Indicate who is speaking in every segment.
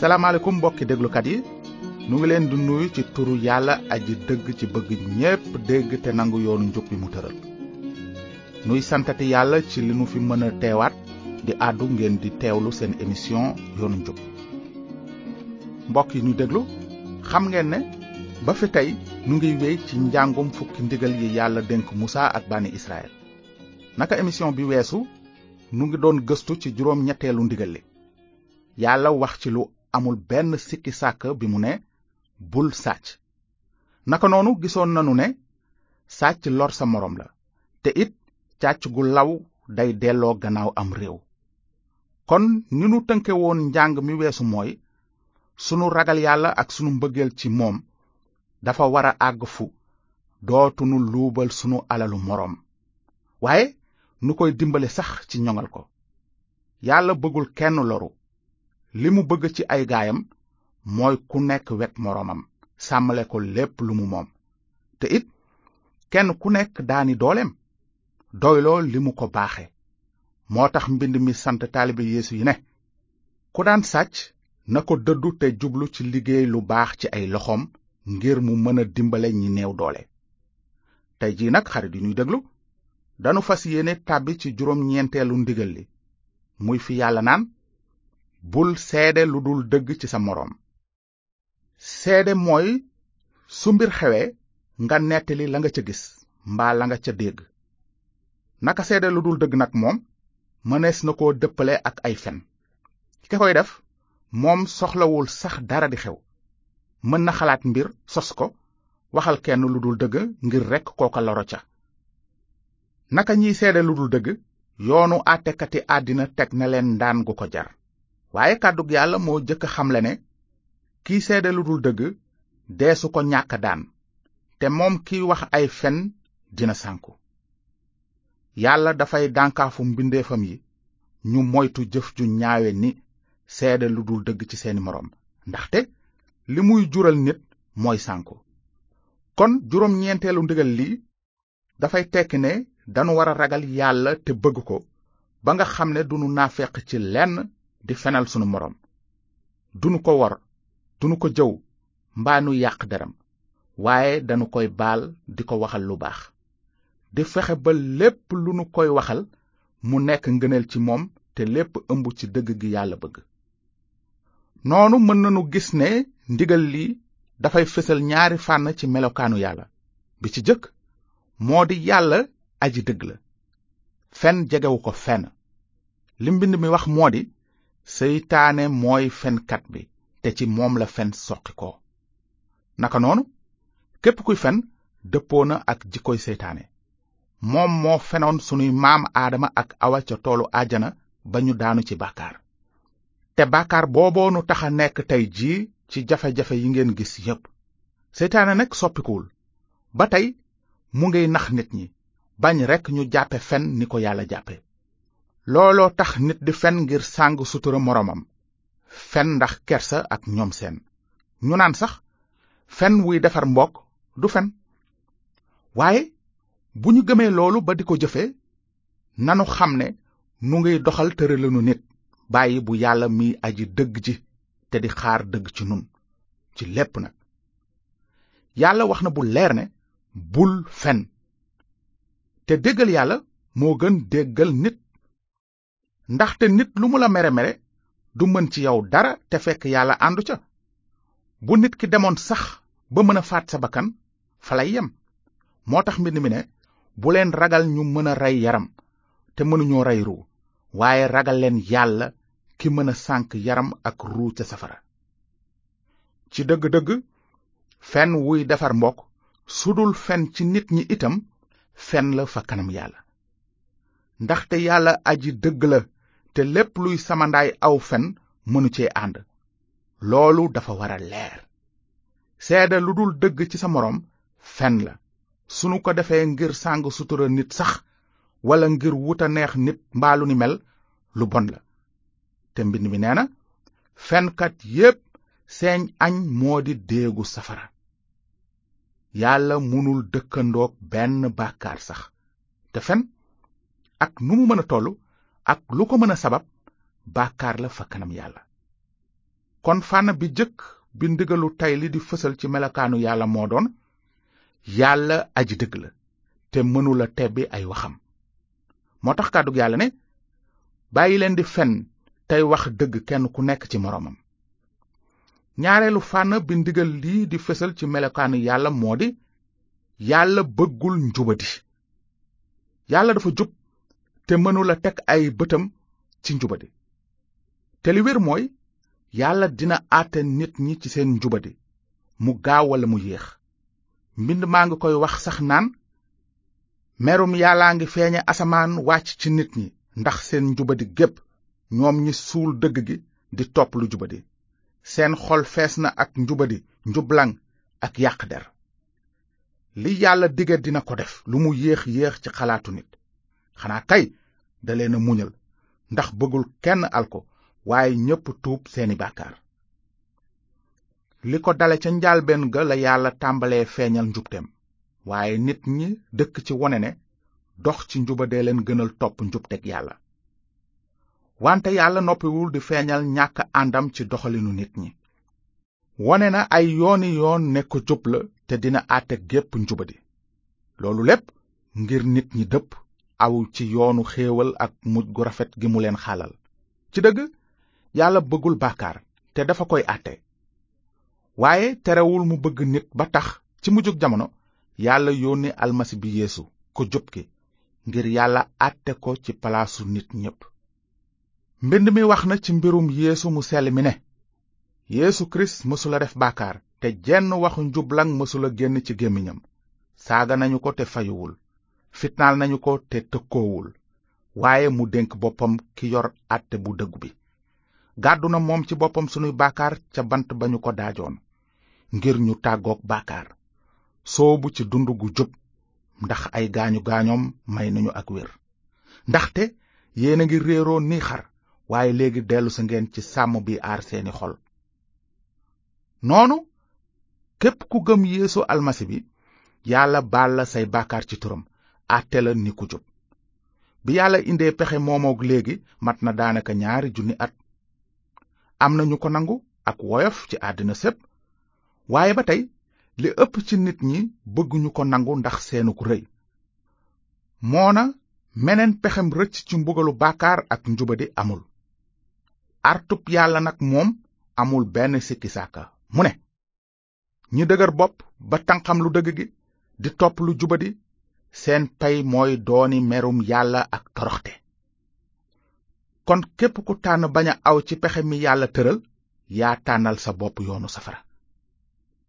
Speaker 1: salaamaaleykum mbokki déglukat yi nu ngi leen di nuyu ci turu yàlla aji dëgg ci bëgg ñépp dégg te nangu yoonu njub bi mu tëral nuy santati yàlla ci li nu fi mën a teewaat di àddu ngeen di teewlu seen émission yoonu njub mbokk yi ñu déglu xam ngeen ne ba fi tey nu ngi wéy ci njàngum fukki ndigal yi yàlla dénk Musa ak bànni Israël naka émission bi weesu nu ngi doon gëstu ci juróom ñetteelu ndigal li yàlla wax ci lu amul benn sikki sàkk bi mu ne bul sàcc naka noonu gisoon nanu ne sàcc lor sa moroom la te it càcc gu law day delloo gannaaw am réew kon ni nu tënke woon njàng mi weesu mooy sunu ragal yàlla ak sunu mbëggeel ci moom dafa war a àgg fu dootunu luubal sunu alalu moroom waaye nu koy dimbale sax ci ñoŋal ko yàlla bëggul kenn loru li mu bëgg ci ay gaayam mooy ku nekk wekk moroomam sàmmale ko lépp lu mu moom te it kenn ku nekk daani dooleem doyloo li mu ko baaxe moo tax mbind mi sant taalibe yeesu yi ne ku daan sàcc na ko dëddu te jublu ci liggéey lu baax ci ay loxoom ngir mu mën a dimbale ñi néew doole tey jii nag xarit yi ñuy déglu danu fas yéene tàbbi ci juróom ñeenteelu ndigal li muy fi yàlla naan bul seede lu dul dëgg ci sa moroom seede mooy su mbir xewee nga nettali la nga ca gis mbaa la nga ca dégg naka seede lu dul dëgg nag moom mënees na koo dëppale ak ay fen ki koy def moom soxlawul sax dara di xew mën na xalaat mbir sos ko waxal kenn lu dul dëgg ngir rekk kooka loro ca naka ñiy seede lu dul dëgg yoonu àttekati àddina teg na leen ndaan gu ko jar waaye kàddug yàlla moo jëkk xamle ne kiy seede lu dul dëgg deesu ko ñàkk daan te moom kiy wax ay fen dina sànku yàlla dafay dànkaafu mbindeefam yi ñu moytu jëf ju ñaawe ni seede lu dul dëgg ci seeni moroom ndaxte li muy jural nit mooy sànku kon juróom ñeenteelu ndigal lii dafay tekki ne danu war a ragal yàlla te bëgg ko ba nga xam ne dunu naafeq ci lenn di fenal sunu moroom dunu ko wor dunu ko jëw mbaa nu yàq deram waaye danu koy baal di ko waxal lu baax di fexe ba lépp lu nu koy waxal mu nekk ngëneel ci moom te lépp ëmb ci dëgg gi yàlla bëgg noonu mën nanu gis ne ndigal li dafay fésal ñaari fànn ci melokaanu yàlla bi ci jëkk moo di yàlla aji dëgg la fen jegewu ko fenn li mbind mi wax moo di seytaane mooy fenkat bi te ci moom la fen soqi ko naka noonu képp kuy fen dëppoo na ak jikkoy seytaane moom moo fenoon sunuy maam aadama ak awa ca toolu àjjana ba ñu daanu ci bàkkaar te bàkkaar booboo nu tax a nekk tey jii ci jafe-jafe yi ngeen gis yépp seytaane nag soppikuwul ba tey mu ngiy nax nit ñi bañ rekk ñu jàppe fen ni ko yàlla jàppe looloo tax nit di fen ngir sàng sutura moroomam fen ndax kersa ak ñoom seen ñu naan sax fen wuy defar mbokk du fen waaye bu ñu gëmee loolu ba di ko jëfe nanu xam ne nu ngi doxal tëralinu nit bàyyi bu yàlla mi aji dëgg ji te di xaar dëgg ci nun ci lépp nag yàlla wax na bu leer ne bul fen te déggal yàlla moo gën déggal nit ndaxte nit lu mu la mere mere du mën ci yow dara te fekk yàlla àndu ca bu nit ki demoon sax ba mën a faat sa bakkan fa lay yem moo tax mbind mi ne bu leen ragal ñu mën a rey yaram te mënuñoo rey ruu waaye ragal leen yàlla ki mën a sànk yaram ak ruu ca safara ci dëgg-dëgg fen wuy defar mbokk sudul fen ci nit ñi itam fen la fa kanam yàlla ndaxte yàlla aji dëgg la te lépp luy samandaay aw fen mënu cee ànd loolu dafa war a leer seede lu dul dëgg ci sa moroom fen la sunu ko defee ngir sàng sutura nit sax walla ngir wuta neex nit mbaa lu ni mel lu bon la te mbind mi nee na fenkat yépp seen añ moo di déegu safara yàlla mënul dëkkandoog benn bàkkaar sax te fen ak nu mu mën a tollu ak lu ko mën a sabab bàkkaar la fa kanam yàlla kon fànn bi jëkk bi ndigalu tey li di fësal ci melokaanu yàlla moo doon yàlla aji dëgg la te mënula tebbi ay waxam moo tax kàddug yàlla ne bàyyi leen di fen tey wax dëgg kenn ku nekk ci moroomam ñaareelu fànn bi ndigal lii di fésal ci melokaanu yàlla moo di yàlla bëggul njubadi yàlla dafa jub te mënula teg ay bëtam ci njubadi te li wér mooy yàlla dina àtte nit ñi ci seen njubadi mu gaaw walla mu yéex mbind maa ngi koy wax sax naan merum yàllaa ngi feeñe asamaan wàcc ci nit ñi ndax seen njubadi gépp ñoom ñi suul dëgg gi di topp lu jubadi seen xol fees na ak njubadi njublaŋ ak yàq der li yàlla dige dina ko def lu mu yéex yéex ci xalaatu nit xanaa kay da leen a muñal ndax bëggul kenn alko waaye ñépp tuub seeni bàkkaar li ko dale ca njaalbeen ga la yàlla tàmbalee feeñal njubteem waaye nit ñi dëkk ci wone ne dox ci njuba dee leen gënal topp njubteg yàlla wante yàlla noppiwul di feeñal ñàkk àndam ci doxalinu nit ñi wone na ay yooni yoon ne ko jub la te dina àtte gépp njubadi loolu lépp ngir nit ñi dëpp aw ci yoonu xéewal ak mujj gu rafet gi mu leen xalal ci dëgg yàlla bëggul bàkkaar te dafa koy àtte waaye terewul mu bëgg nit ba tax ci mujjug jamono yàlla yónni almasi bi yéesu ko jub ki ngir yàlla àtte ko ci palaasu nit ñépp mbind mi wax na ci mbirum yéesu mu sell mi ne yeesu kirist mësula def bàkkaar te jenn waxu njublaŋ mësula génn ci gémmiñam saaga nañu ko te fayuwul fitnaal nañu ko te tëkkoowul waaye mu dénk boppam ki yor àtte bu dëgg bi gàddu na moom ci boppam sunuy bàkkaar ca bant ba ñu ko daajoon ngir ñu tàggook bàkkaar soobu ci dund gu jub ndax ay gaañu gaañoom may nañu ak wér ndaxte yéen a ngi réeroo ni xar waaye léegi dellu si ngeen ci sàmm bi aar seeni xol noonu képp ku gëm yeesu almasi bi yàlla baal la say bàkkaar ci turam àtte la ni ku jub bi yàlla indee pexe moomoog léegi mat na daanaka ñaari junni at am na ñu ko nangu ak woyof ci àddina sépp waaye ba tey li ëpp ci nit ñi bëgguñu ko nangu ndax seenug rëy moona meneen pexem rëcc ci mbugalu bàkkaar ak njubadi amul artub yàlla nag moom amul benn sikki sàkka mu ne ñi dëgër bopp ba tanqam lu dëgg gi di topp lu jubadi seen pay mooy dooni merum yàlla ak toroxte kon képp ku tànn bañ a aw ci pexe mi yàlla tëral yaa tànnal sa bopp yoonu safara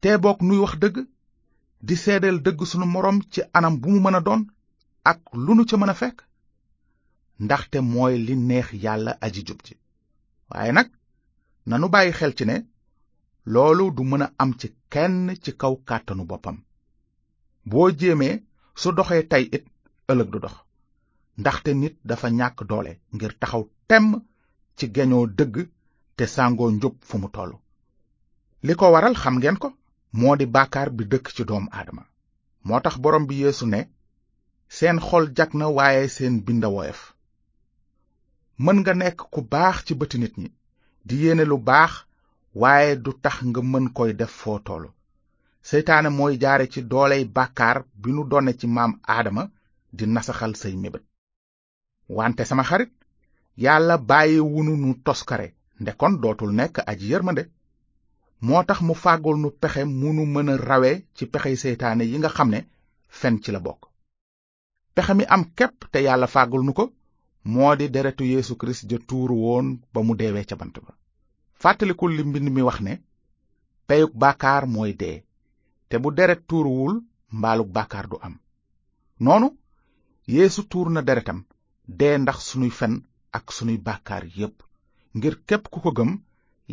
Speaker 1: te boog nuy wax dëgg di seedeel dëgg sunu moroom ci anam bu mu mën a doon ak lu nu ca mën a fekk ndaxte mooy li neex yàlla aji jub ji waaye nag nanu bàyyi xel ci ne loolu du mën a am ci kenn ci kaw kàttanu boppam boo jéemee su doxee tey it ëllëg du dox ndaxte nit dafa ñàkk doole ngir taxaw temm ci geñoo dëgg te sàngoo njub fu mu tollu li ko waral xam ngeen ko moo di bàkkaar bi dëkk ci doomu aadama moo tax borom bi yéesu ne seen xol jag na waaye seen bind woyof mën nga nekk ku baax ci bëti nit ñi di yéene lu baax waaye du tax nga mën koy def foo tollu seytaane mooy jaare ci dooley bàkkaar bi nu donne ci maam aadama di nasaxal say mébét wante sama xarit yàlla bàyyi wunu nu toskare nde kon dootul nekk aji yërmande moo tax mu fàggul nu pexe munu mën a rawe ci pexey seytaane yi nga xam ne fen ci la bokk pexe mi am képp te yàlla fàggul nu ko moo di deretu Yeesu Kirist ja tuuru woon ba mu deewee ca bant ba fàttalikul li mbind mi wax ne peyug bàkkaar mooy dee te bu deret tuuruwul mbaalug bàkkaar du am noonu yéesu tuur na deretam dee ndax sunuy fen ak sunuy bàkkaar yépp ngir képp ku ko gëm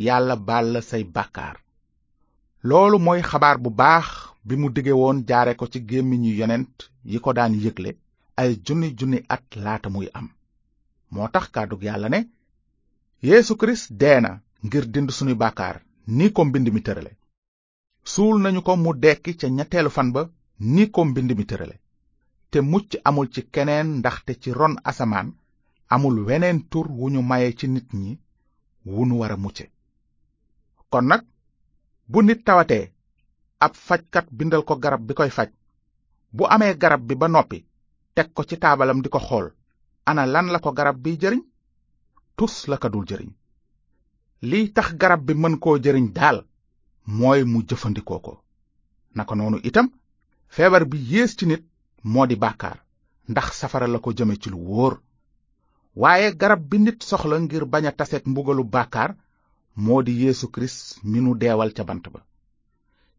Speaker 1: yàlla baal la say bàkkaar loolu mooy xabaar bu baax bi mu dige woon jaare ko ci gémmiñu yonent yi ko daan yëgle ay junni junni at laata muy am moo tax kàddug yàlla ne Yeesu Kirist dee na ngir dind suñu bàkkaar ni ko mbind mi tërale suul nañu ko mu dekki ca ñetteelu fan ba ni ko mbind mi tërale te mucc amul ci keneen ndaxte ci ron asamaan amul weneen tur wu ñu maye ci nit ñi wu nu war a mucce kon nag bu nit tawatee ab fajkat bindal ko garab bi koy faj bu amee garab bi ba noppi teg ko ci taabalam di ko xool ana lan la ko garab biy jëriñ tus la ka dul jëriñ liy tax garab bi mën koo jëriñ daal mooy mu jëfandikoo ko naka noonu itam feebar bi yées ci nit moo di bàkkaar ndax safara la ko jëme ci lu wóor waaye garab bi nit soxla ngir bañ a taseeg mbugalu bàkkaar moo di Yeesu Kirist mi nu deewal ca bant ba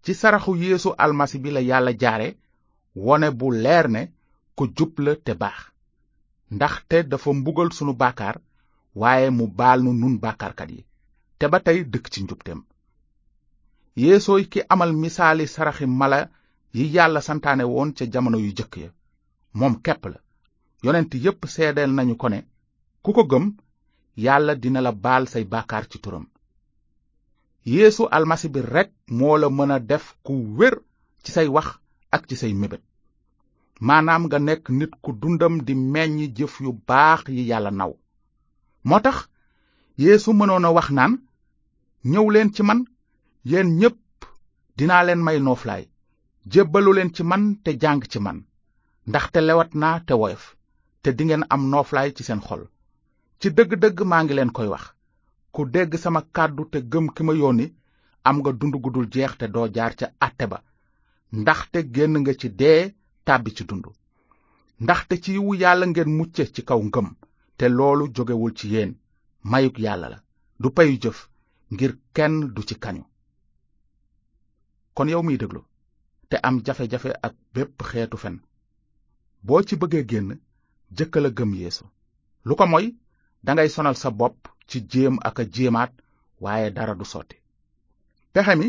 Speaker 1: ci saraxu Yeesu almasi bi la yàlla jaare wone bu leer ne ku jub la te baax ndaxte dafa mbugal sunu bàkkaar waaye mu baal nu nun bàkkaarkat yi te ba tey dëkk ci njubteem yeesooy ki amal misaali saraxi mala yi yàlla santaane woon ca jamono yu jëkk ya moom kepp la yonent yépp seedeel nañu ko ne ku ko gëm yàlla dina la baal say bàkkaar ci turam yéesu almasi bi rekk moo la mën a def ku wér ci say wax ak ci say mébét maanaam nga nekk nit ku dundam di meññ jëf yu baax yi yàlla naw moo tax yéesu mënoon a wax naan ñëw leen ci man yéen ñépp dinaa leen may nooflaay jébbalu leen ci man te jàng ci man ndaxte lewat naa te woyof te dingeen am nooflaay ci seen xol ci dëgg-dëgg maa ngi leen koy wax ku dégg sama kàddu te gëm ki ma yónni am nga dund gu dul jeex te doo jaar ca àtte ba ndaxte génn nga ci dee tàbbi ci dund ndaxte ci yiwu yàlla ngeen mucce ci kaw ngëm te loolu jógewul ci yéen mayug yàlla la du payu jëf ngir kenn du ci kañu kon yow miy déglu te am jafe-jafe ak bépp xeetu fen boo ci bëggee génn jëkkal a gëm yéesu lu ko moy dangay sonal sa bopp ci jéem ak a jéemaat waaye dara du sotti pexe mi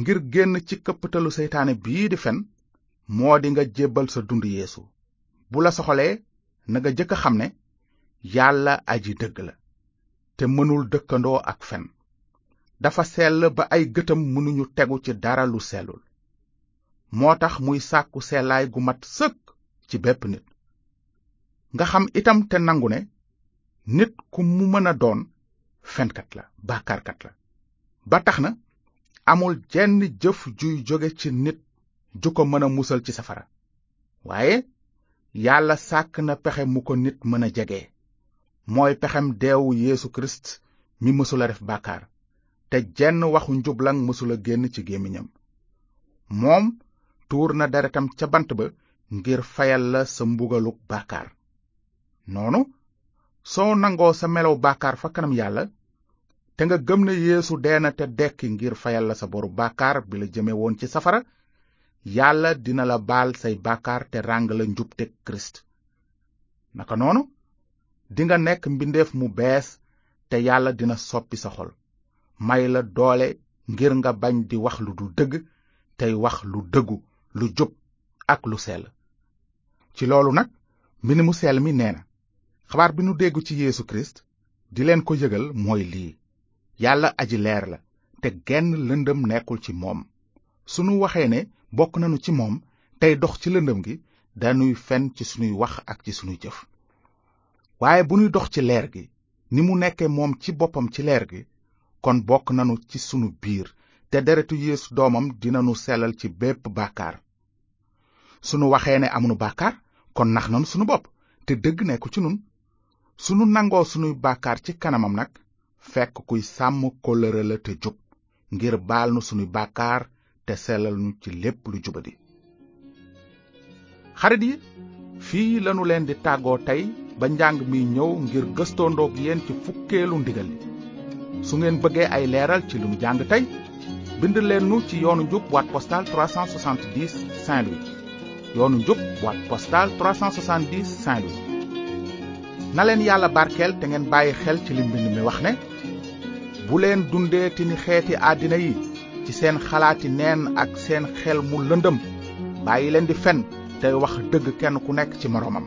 Speaker 1: ngir génn ci këpptalu seytaane bii di fen moo di nga jébbal sa dund yéesu bu la soxalee na nga jëkk a xam ne yàlla aji dëgg la te mënul dëkkandoo ak fen dafa sell ba ay gëtam mënuñu tegu ci dara lu sellul moo tax muy sàkku sellaay gu mat sëkk ci bépp nit nga xam itam te nangu ne nit ku mu mën a doon fenkat la bàkkaarkat la ba tax na amul jenn jëf juy jóge ci nit ju ko mën a musal ci safara waaye yàlla sàkk na pexe mu ko nit mën a jege mooy pexem deewu yéesu Kirist mi mësula def bàkkaar te jenn waxu njublaŋ mësula génn ci gémmiñam moom tuur na deretam ca bant ba ngir fayal la sa mbugaluk bàkkaar noonu soo nangoo sa melow bàkkaar fa kanam yàlla te nga gëm ne yéesu dee na te dekki ngir fayal la sa boru bàkkaar bi la jëme woon ci safara yàlla dina la baal say bàkkaar te ràng la njubte kirist naka noonu dinga nekk mbindeef mu bees te yàlla dina soppi sa xol may la doole ngir nga bañ di wax lu dul dëgg tey wax lu dëggu lu jub ak lu sell ci loolu nag mbind mu sell mi nee na xabaar bi nu dégg ci Yeesu Kirist di leen ko yëgal mooy lii yàlla aji leer la te genn lëndëm nekkul ci moom su nu waxee ne bokk nañu ci moom tey dox ci lëndëm gi dañuy fen ci sunuy wax ak ci sunuy jëf waaye bu ñuy dox ci leer gi ni mu nekke moom ci boppam ci leer gi kon bokk nanu ci sunu biir te deretu Yeesu doomam dinanu sellal ci bépp bàkkaar sunu waxee ne amunu bàkkaar kon nax nanu sunu bopp te dëgg nekku ci nun sunu nangoo sunuy bàkkaar ci kanamam nag fekk kuy sàmm kóllëre la te jub ngir baal nu sunuy bàkkaar te sellal nu ci lépp lu jubadi xarit yi fii lanu leen di tàggoo tey ba njàng mi ñëw ngir gëstoondoog yéen ci fukkeelu ndigal li su ngeen bëggee ay leeral ci lu mu jàng tey bind leen nu ci yoonu njub boîte postale 370 Saint-Louis yoonu njub boîte postale 370 Saint-Louis na leen yàlla barkeel te ngeen bàyyi xel ci li mbind mi wax ne bu leen dundee ti ni xeeti àddina yi ci seen xalaati neen ak seen xel mu lëndëm bàyyi leen di fen tey wax dëgg kenn ku nekk ci moroomam